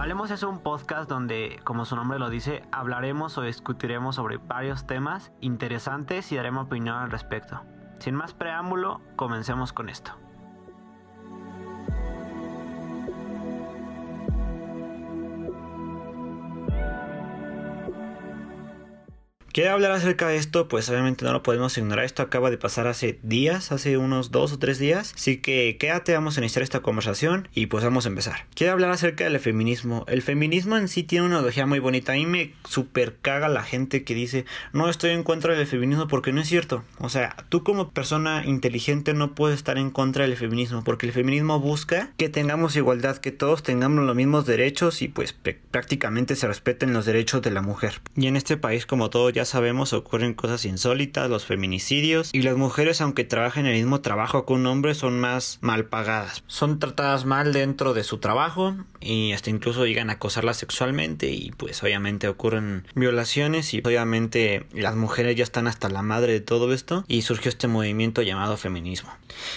Hablemos es un podcast donde, como su nombre lo dice, hablaremos o discutiremos sobre varios temas interesantes y daremos opinión al respecto. Sin más preámbulo, comencemos con esto. Quiero hablar acerca de esto, pues obviamente no lo podemos ignorar. Esto acaba de pasar hace días, hace unos dos o tres días. Así que quédate, vamos a iniciar esta conversación y pues vamos a empezar. Quiero hablar acerca del feminismo. El feminismo en sí tiene una ideología muy bonita. A mí me super caga la gente que dice, no estoy en contra del feminismo porque no es cierto. O sea, tú como persona inteligente no puedes estar en contra del feminismo porque el feminismo busca que tengamos igualdad, que todos tengamos los mismos derechos y pues prácticamente se respeten los derechos de la mujer. Y en este país, como todo ya ya sabemos ocurren cosas insólitas, los feminicidios, y las mujeres aunque trabajen el mismo trabajo que un hombre son más mal pagadas. Son tratadas mal dentro de su trabajo y hasta incluso llegan a acosarlas sexualmente y pues obviamente ocurren violaciones y obviamente las mujeres ya están hasta la madre de todo esto y surgió este movimiento llamado feminismo.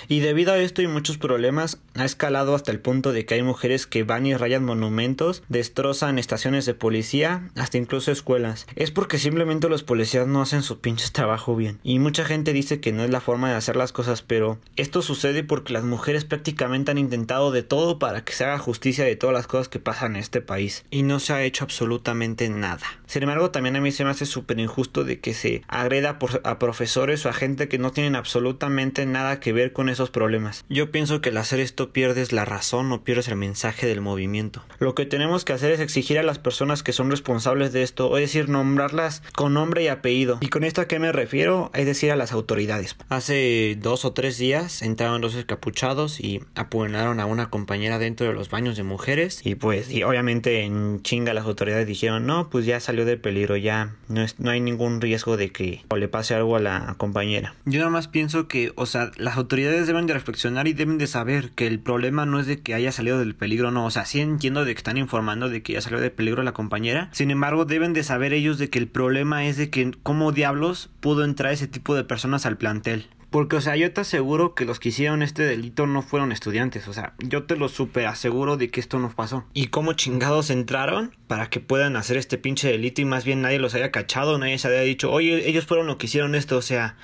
Y debido a esto y muchos problemas ha escalado hasta el punto de que hay mujeres que van y rayan monumentos, destrozan estaciones de policía, hasta incluso escuelas. Es porque simplemente los policías no hacen su pinche trabajo bien. Y mucha gente dice que no es la forma de hacer las cosas, pero esto sucede porque las mujeres prácticamente han intentado de todo para que se haga justicia de todas las cosas que pasan en este país. Y no se ha hecho absolutamente nada. Sin embargo, también a mí se me hace súper injusto de que se agreda a profesores o a gente que no tienen absolutamente nada que ver con esos problemas. Yo pienso que al hacer esto pierdes la razón o pierdes el mensaje del movimiento. Lo que tenemos que hacer es exigir a las personas que son responsables de esto, es decir, nombrarlas con nombre y apellido. ¿Y con esto a qué me refiero? Es decir, a las autoridades. Hace dos o tres días entraron dos escapuchados y apuñalaron a una compañera dentro de los baños de mujeres. Y pues, y obviamente en chinga las autoridades dijeron, no, pues ya salió de peligro, ya no, es, no hay ningún riesgo de que o le pase algo a la compañera. Yo nada más pienso que, o sea, las autoridades deben de reflexionar y deben de saber que el problema no es de que haya salido del peligro, no, o sea, sí entiendo de que están informando de que ya salió de peligro la compañera. Sin embargo, deben de saber ellos de que el problema es de que cómo diablos pudo entrar ese tipo de personas al plantel. Porque, o sea, yo te aseguro que los que hicieron este delito no fueron estudiantes. O sea, yo te lo super aseguro de que esto no pasó. ¿Y cómo chingados entraron para que puedan hacer este pinche delito y más bien nadie los haya cachado, nadie se haya dicho, oye, ellos fueron los que hicieron esto? O sea,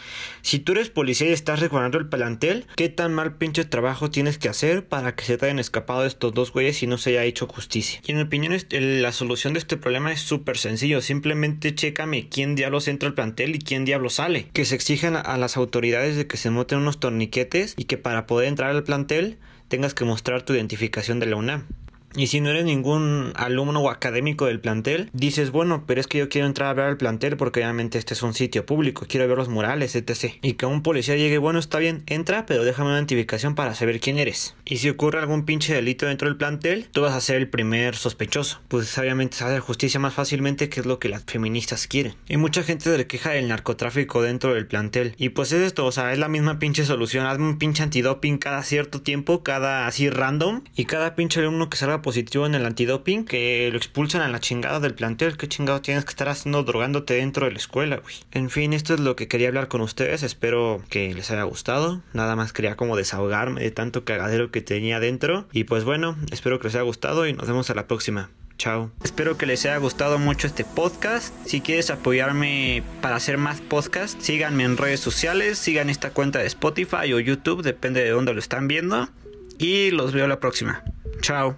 si tú eres policía y estás recordando el plantel, ¿qué tan mal pinche trabajo tienes que hacer para que se te hayan escapado estos dos güeyes y no se haya hecho justicia? Y en mi opinión, la solución de este problema es súper sencillo. Simplemente chécame quién diablos entra al plantel y quién diablos sale. Que se exijan a las autoridades de que se monten unos torniquetes y que para poder entrar al plantel tengas que mostrar tu identificación de la UNAM. Y si no eres ningún alumno o académico del plantel, dices, bueno, pero es que yo quiero entrar a ver al plantel porque obviamente este es un sitio público, quiero ver los murales, etc. Y que un policía llegue, bueno, está bien, entra, pero déjame una identificación para saber quién eres. Y si ocurre algún pinche delito dentro del plantel, tú vas a ser el primer sospechoso. Pues obviamente se hace justicia más fácilmente, que es lo que las feministas quieren. Y mucha gente se le queja del narcotráfico dentro del plantel. Y pues es esto, o sea, es la misma pinche solución. Hazme un pinche antidoping cada cierto tiempo, cada así random. Y cada pinche alumno que salga positivo en el antidoping, que lo expulsan a la chingada del plantel. ¿Qué chingado tienes que estar haciendo drogándote dentro de la escuela, güey? En fin, esto es lo que quería hablar con ustedes. Espero que les haya gustado. Nada más quería como desahogarme de tanto cagadero que tenía dentro. Y pues bueno, espero que les haya gustado y nos vemos a la próxima. Chao. Espero que les haya gustado mucho este podcast. Si quieres apoyarme para hacer más podcasts, síganme en redes sociales, sigan esta cuenta de Spotify o YouTube, depende de dónde lo están viendo. Y los veo la próxima. Chao.